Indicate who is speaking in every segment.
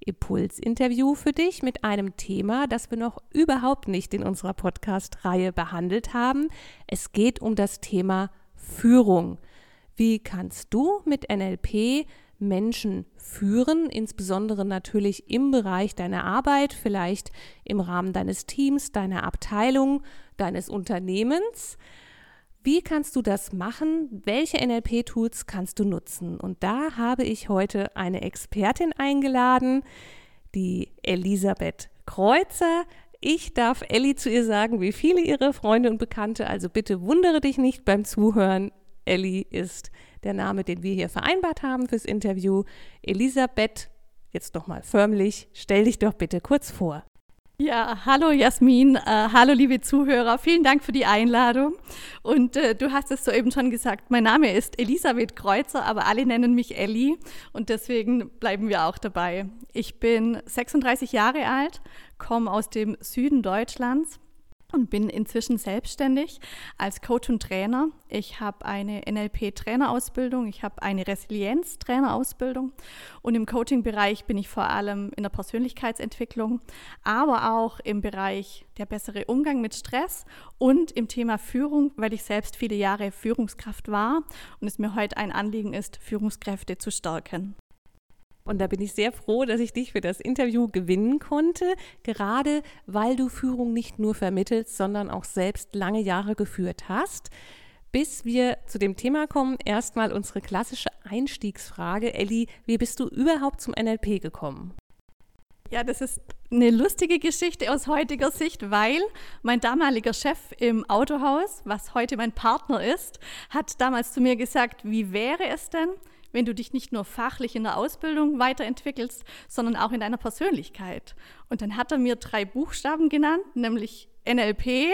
Speaker 1: Impulsinterview für dich mit einem Thema, das wir noch überhaupt nicht in unserer Podcast-Reihe behandelt haben. Es geht um das Thema Führung. Wie kannst du mit NLP Menschen führen, insbesondere natürlich im Bereich deiner Arbeit, vielleicht im Rahmen deines Teams, deiner Abteilung, deines Unternehmens? Wie kannst du das machen? Welche NLP-Tools kannst du nutzen? Und da habe ich heute eine Expertin eingeladen, die Elisabeth Kreuzer. Ich darf Elli zu ihr sagen, wie viele ihre Freunde und Bekannte. Also bitte wundere dich nicht beim Zuhören. Elli ist der Name, den wir hier vereinbart haben fürs Interview. Elisabeth, jetzt nochmal förmlich, stell dich doch bitte kurz vor.
Speaker 2: Ja, hallo Jasmin, äh, hallo liebe Zuhörer, vielen Dank für die Einladung. Und äh, du hast es soeben schon gesagt, mein Name ist Elisabeth Kreuzer, aber alle nennen mich Elli und deswegen bleiben wir auch dabei. Ich bin 36 Jahre alt, komme aus dem Süden Deutschlands und bin inzwischen selbstständig als Coach und Trainer. Ich habe eine NLP-Trainerausbildung, ich habe eine Resilienz-Trainerausbildung und im Coaching-Bereich bin ich vor allem in der Persönlichkeitsentwicklung, aber auch im Bereich der bessere Umgang mit Stress und im Thema Führung, weil ich selbst viele Jahre Führungskraft war und es mir heute ein Anliegen ist, Führungskräfte zu stärken.
Speaker 1: Und da bin ich sehr froh, dass ich dich für das Interview gewinnen konnte, gerade weil du Führung nicht nur vermittelst, sondern auch selbst lange Jahre geführt hast. Bis wir zu dem Thema kommen, erstmal unsere klassische Einstiegsfrage. Elli, wie bist du überhaupt zum NLP gekommen?
Speaker 2: Ja, das ist eine lustige Geschichte aus heutiger Sicht, weil mein damaliger Chef im Autohaus, was heute mein Partner ist, hat damals zu mir gesagt, wie wäre es denn, wenn du dich nicht nur fachlich in der Ausbildung weiterentwickelst, sondern auch in deiner Persönlichkeit. Und dann hat er mir drei Buchstaben genannt, nämlich NLP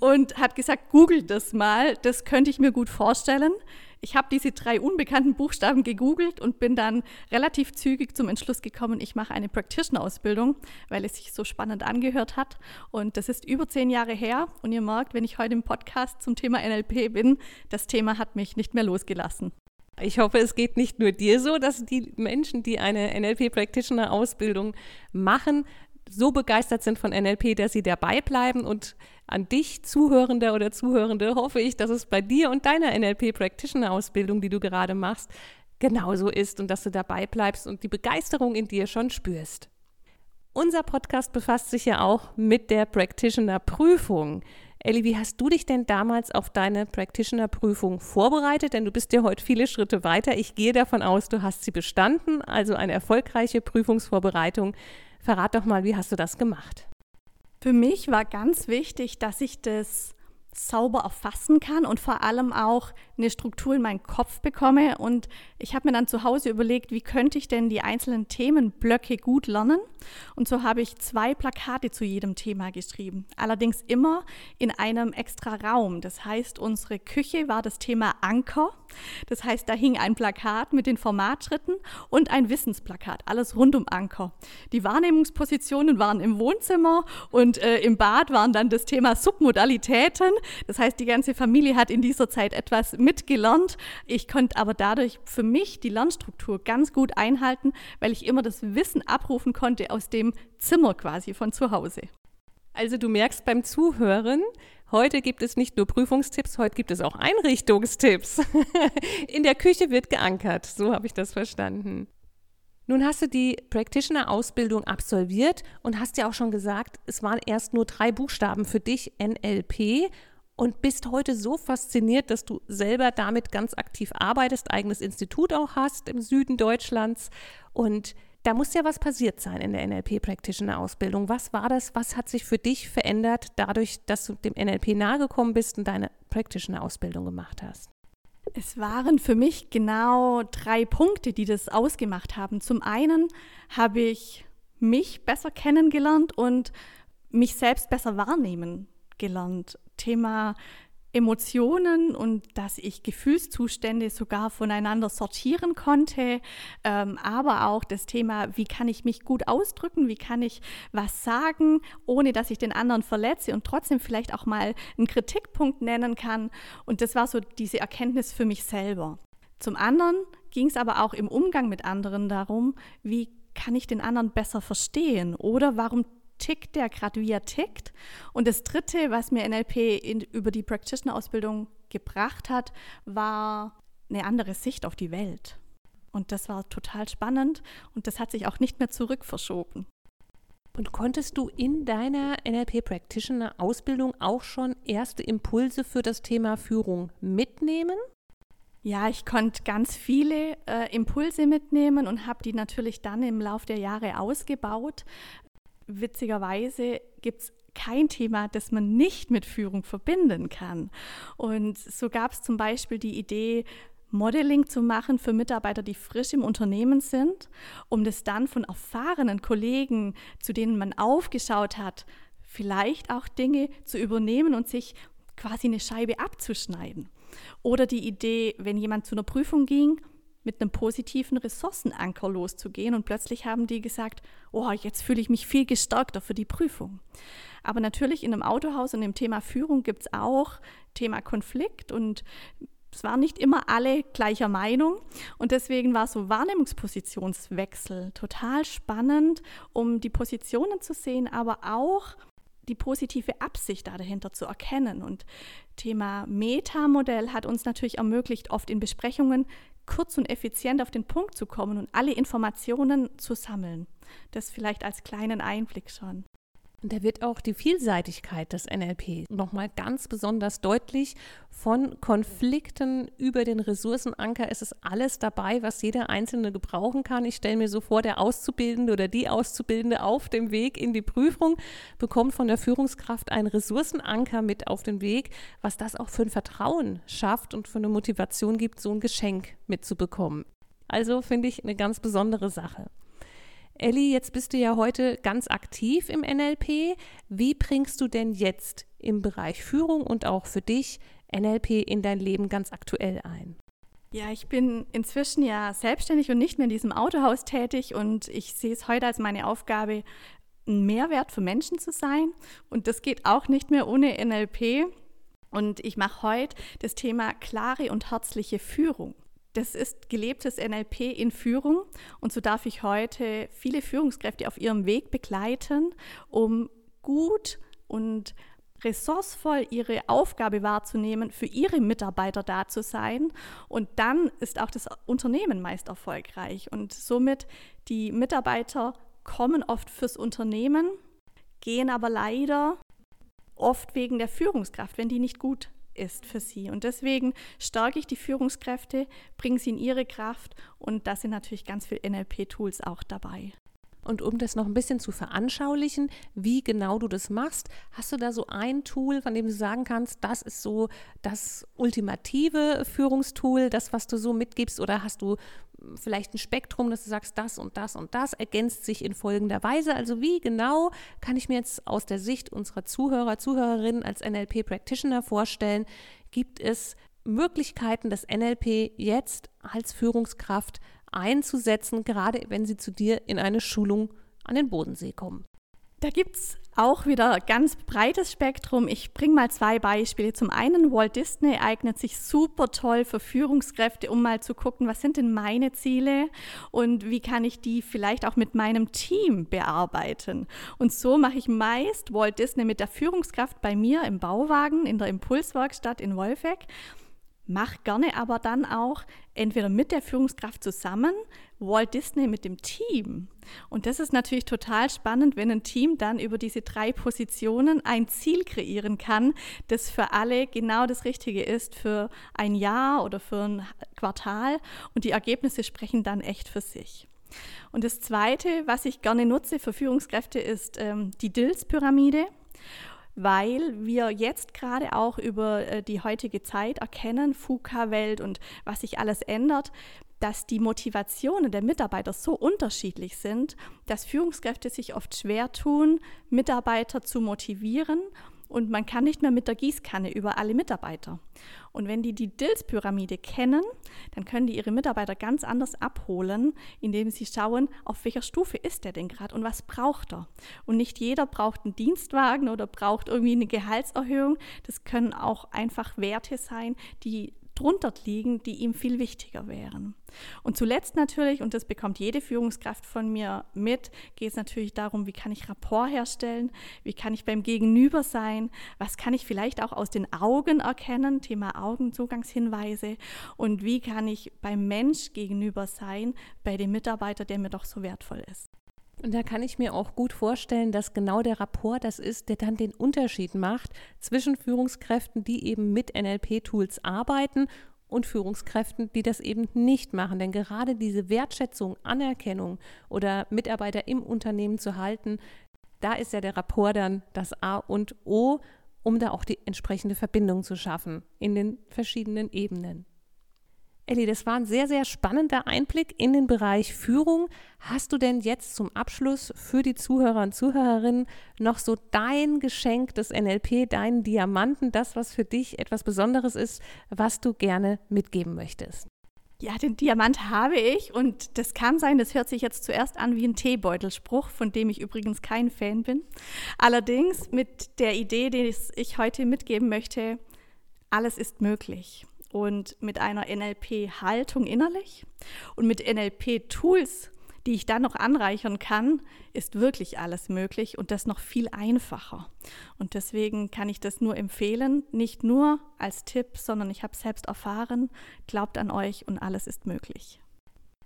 Speaker 2: und hat gesagt, google das mal, das könnte ich mir gut vorstellen. Ich habe diese drei unbekannten Buchstaben gegoogelt und bin dann relativ zügig zum Entschluss gekommen, ich mache eine Practitioner-Ausbildung, weil es sich so spannend angehört hat. Und das ist über zehn Jahre her. Und ihr merkt, wenn ich heute im Podcast zum Thema NLP bin, das Thema hat mich nicht mehr losgelassen.
Speaker 1: Ich hoffe, es geht nicht nur dir so, dass die Menschen, die eine NLP-Practitioner-Ausbildung machen, so begeistert sind von NLP, dass sie dabei bleiben. Und an dich, Zuhörender oder Zuhörende, hoffe ich, dass es bei dir und deiner NLP-Practitioner-Ausbildung, die du gerade machst, genauso ist und dass du dabei bleibst und die Begeisterung in dir schon spürst. Unser Podcast befasst sich ja auch mit der Practitioner-Prüfung. Elli, wie hast du dich denn damals auf deine Practitioner-Prüfung vorbereitet? Denn du bist ja heute viele Schritte weiter. Ich gehe davon aus, du hast sie bestanden, also eine erfolgreiche Prüfungsvorbereitung. Verrat doch mal, wie hast du das gemacht?
Speaker 2: Für mich war ganz wichtig, dass ich das sauber erfassen kann und vor allem auch eine Struktur in meinen Kopf bekomme. Und ich habe mir dann zu Hause überlegt, wie könnte ich denn die einzelnen Themenblöcke gut lernen. Und so habe ich zwei Plakate zu jedem Thema geschrieben. Allerdings immer in einem extra Raum. Das heißt, unsere Küche war das Thema Anker. Das heißt, da hing ein Plakat mit den Formatschritten und ein Wissensplakat, alles rund um Anker. Die Wahrnehmungspositionen waren im Wohnzimmer und äh, im Bad waren dann das Thema Submodalitäten. Das heißt, die ganze Familie hat in dieser Zeit etwas mitgelernt. Ich konnte aber dadurch für mich die Lernstruktur ganz gut einhalten, weil ich immer das Wissen abrufen konnte aus dem Zimmer quasi von zu Hause.
Speaker 1: Also du merkst beim Zuhören, heute gibt es nicht nur Prüfungstipps, heute gibt es auch Einrichtungstipps. In der Küche wird geankert, so habe ich das verstanden. Nun hast du die Practitioner-Ausbildung absolviert und hast ja auch schon gesagt, es waren erst nur drei Buchstaben für dich, NLP und bist heute so fasziniert, dass du selber damit ganz aktiv arbeitest, eigenes Institut auch hast im Süden Deutschlands. Und da muss ja was passiert sein in der NLP-Practitioner-Ausbildung. Was war das? Was hat sich für dich verändert, dadurch, dass du dem NLP nahegekommen bist und deine Practitioner-Ausbildung gemacht hast?
Speaker 2: Es waren für mich genau drei Punkte, die das ausgemacht haben. Zum einen habe ich mich besser kennengelernt und mich selbst besser wahrnehmen gelernt. Thema Emotionen und dass ich Gefühlszustände sogar voneinander sortieren konnte, ähm, aber auch das Thema, wie kann ich mich gut ausdrücken, wie kann ich was sagen, ohne dass ich den anderen verletze und trotzdem vielleicht auch mal einen Kritikpunkt nennen kann. Und das war so diese Erkenntnis für mich selber. Zum anderen ging es aber auch im Umgang mit anderen darum, wie kann ich den anderen besser verstehen oder warum tickt der gerade, wie er tickt. Und das Dritte, was mir NLP in, über die Practitioner-Ausbildung gebracht hat, war eine andere Sicht auf die Welt. Und das war total spannend und das hat sich auch nicht mehr zurück verschoben.
Speaker 1: Und konntest du in deiner NLP Practitioner Ausbildung auch schon erste Impulse für das Thema Führung mitnehmen?
Speaker 2: Ja, ich konnte ganz viele äh, Impulse mitnehmen und habe die natürlich dann im Laufe der Jahre ausgebaut. Witzigerweise gibt es kein Thema, das man nicht mit Führung verbinden kann. Und so gab es zum Beispiel die Idee, Modeling zu machen für Mitarbeiter, die frisch im Unternehmen sind, um das dann von erfahrenen Kollegen, zu denen man aufgeschaut hat, vielleicht auch Dinge zu übernehmen und sich quasi eine Scheibe abzuschneiden. Oder die Idee, wenn jemand zu einer Prüfung ging, mit einem positiven Ressourcenanker loszugehen und plötzlich haben die gesagt, oh, jetzt fühle ich mich viel gestärkter für die Prüfung. Aber natürlich in einem Autohaus und im Thema Führung gibt es auch Thema Konflikt und es waren nicht immer alle gleicher Meinung und deswegen war so Wahrnehmungspositionswechsel total spannend, um die Positionen zu sehen, aber auch die positive Absicht dahinter zu erkennen. Und Thema Metamodell hat uns natürlich ermöglicht, oft in Besprechungen kurz und effizient auf den Punkt zu kommen und alle Informationen zu sammeln. Das vielleicht als kleinen Einblick schon.
Speaker 1: Und da wird auch die Vielseitigkeit des NLP nochmal ganz besonders deutlich. Von Konflikten über den Ressourcenanker ist es alles dabei, was jeder Einzelne gebrauchen kann. Ich stelle mir so vor, der Auszubildende oder die Auszubildende auf dem Weg in die Prüfung bekommt von der Führungskraft einen Ressourcenanker mit auf den Weg, was das auch für ein Vertrauen schafft und für eine Motivation gibt, so ein Geschenk mitzubekommen. Also finde ich eine ganz besondere Sache. Elli, jetzt bist du ja heute ganz aktiv im NLP. Wie bringst du denn jetzt im Bereich Führung und auch für dich NLP in dein Leben ganz aktuell ein?
Speaker 2: Ja, ich bin inzwischen ja selbstständig und nicht mehr in diesem Autohaus tätig und ich sehe es heute als meine Aufgabe, ein Mehrwert für Menschen zu sein. Und das geht auch nicht mehr ohne NLP. Und ich mache heute das Thema klare und herzliche Führung. Das ist gelebtes NLP in Führung und so darf ich heute viele Führungskräfte auf ihrem Weg begleiten, um gut und ressourcevoll ihre Aufgabe wahrzunehmen, für ihre Mitarbeiter da zu sein. Und dann ist auch das Unternehmen meist erfolgreich. Und somit die Mitarbeiter kommen oft fürs Unternehmen, gehen aber leider oft wegen der Führungskraft, wenn die nicht gut ist für sie. Und deswegen stärke ich die Führungskräfte, bringe sie in ihre Kraft und da sind natürlich ganz viele NLP-Tools auch dabei.
Speaker 1: Und um das noch ein bisschen zu veranschaulichen, wie genau du das machst, hast du da so ein Tool, von dem du sagen kannst, das ist so das ultimative Führungstool, das, was du so mitgibst, oder hast du vielleicht ein Spektrum, dass du sagst, das und das und das ergänzt sich in folgender Weise. Also wie genau kann ich mir jetzt aus der Sicht unserer Zuhörer, Zuhörerinnen als NLP Practitioner vorstellen, gibt es Möglichkeiten, das NLP jetzt als Führungskraft einzusetzen, gerade wenn sie zu dir in eine Schulung an den Bodensee kommen?
Speaker 2: Da gibt es auch wieder ganz breites Spektrum. Ich bringe mal zwei Beispiele. Zum einen, Walt Disney eignet sich super toll für Führungskräfte, um mal zu gucken, was sind denn meine Ziele und wie kann ich die vielleicht auch mit meinem Team bearbeiten. Und so mache ich meist Walt Disney mit der Führungskraft bei mir im Bauwagen in der Impulswerkstatt in Wolfegg Mach gerne aber dann auch entweder mit der Führungskraft zusammen, Walt Disney mit dem Team. Und das ist natürlich total spannend, wenn ein Team dann über diese drei Positionen ein Ziel kreieren kann, das für alle genau das Richtige ist, für ein Jahr oder für ein Quartal. Und die Ergebnisse sprechen dann echt für sich. Und das Zweite, was ich gerne nutze für Führungskräfte, ist ähm, die DILS-Pyramide weil wir jetzt gerade auch über äh, die heutige Zeit erkennen, FUKA-Welt und was sich alles ändert, dass die Motivationen der Mitarbeiter so unterschiedlich sind, dass Führungskräfte sich oft schwer tun, Mitarbeiter zu motivieren und man kann nicht mehr mit der Gießkanne über alle Mitarbeiter. Und wenn die die Dills-Pyramide kennen, dann können die ihre Mitarbeiter ganz anders abholen, indem sie schauen, auf welcher Stufe ist der denn gerade und was braucht er. Und nicht jeder braucht einen Dienstwagen oder braucht irgendwie eine Gehaltserhöhung. Das können auch einfach Werte sein, die drunter liegen, die ihm viel wichtiger wären. Und zuletzt natürlich, und das bekommt jede Führungskraft von mir mit, geht es natürlich darum, wie kann ich Rapport herstellen, wie kann ich beim Gegenüber sein, was kann ich vielleicht auch aus den Augen erkennen, Thema Augenzugangshinweise, und wie kann ich beim Mensch gegenüber sein, bei dem Mitarbeiter, der mir doch so wertvoll ist.
Speaker 1: Und da kann ich mir auch gut vorstellen, dass genau der Rapport das ist, der dann den Unterschied macht zwischen Führungskräften, die eben mit NLP-Tools arbeiten und Führungskräften, die das eben nicht machen. Denn gerade diese Wertschätzung, Anerkennung oder Mitarbeiter im Unternehmen zu halten, da ist ja der Rapport dann das A und O, um da auch die entsprechende Verbindung zu schaffen in den verschiedenen Ebenen. Elli, das war ein sehr, sehr spannender Einblick in den Bereich Führung. Hast du denn jetzt zum Abschluss für die Zuhörer und Zuhörerinnen noch so dein Geschenk des NLP, deinen Diamanten, das, was für dich etwas Besonderes ist, was du gerne mitgeben möchtest?
Speaker 2: Ja, den Diamant habe ich und das kann sein, das hört sich jetzt zuerst an wie ein Teebeutelspruch, von dem ich übrigens kein Fan bin. Allerdings mit der Idee, die ich heute mitgeben möchte, alles ist möglich und mit einer NLP-Haltung innerlich und mit NLP-Tools, die ich dann noch anreichern kann, ist wirklich alles möglich und das noch viel einfacher. Und deswegen kann ich das nur empfehlen, nicht nur als Tipp, sondern ich habe es selbst erfahren. Glaubt an euch und alles ist möglich.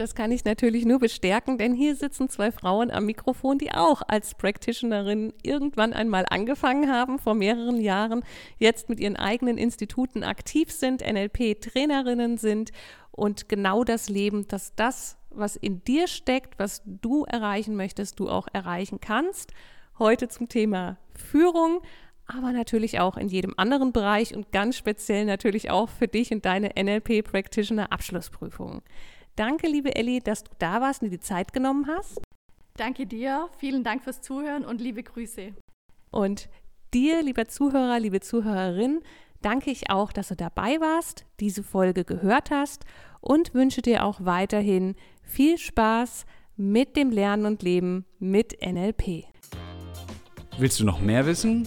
Speaker 1: Das kann ich natürlich nur bestärken, denn hier sitzen zwei Frauen am Mikrofon, die auch als Practitionerin irgendwann einmal angefangen haben, vor mehreren Jahren, jetzt mit ihren eigenen Instituten aktiv sind, NLP-Trainerinnen sind und genau das leben, dass das, was in dir steckt, was du erreichen möchtest, du auch erreichen kannst. Heute zum Thema Führung aber natürlich auch in jedem anderen Bereich und ganz speziell natürlich auch für dich und deine NLP Practitioner Abschlussprüfung. Danke, liebe Elli, dass du da warst und dir die Zeit genommen hast.
Speaker 2: Danke dir, vielen Dank fürs Zuhören und liebe Grüße.
Speaker 1: Und dir, lieber Zuhörer, liebe Zuhörerin, danke ich auch, dass du dabei warst, diese Folge gehört hast und wünsche dir auch weiterhin viel Spaß mit dem Lernen und Leben mit NLP.
Speaker 3: Willst du noch mehr wissen?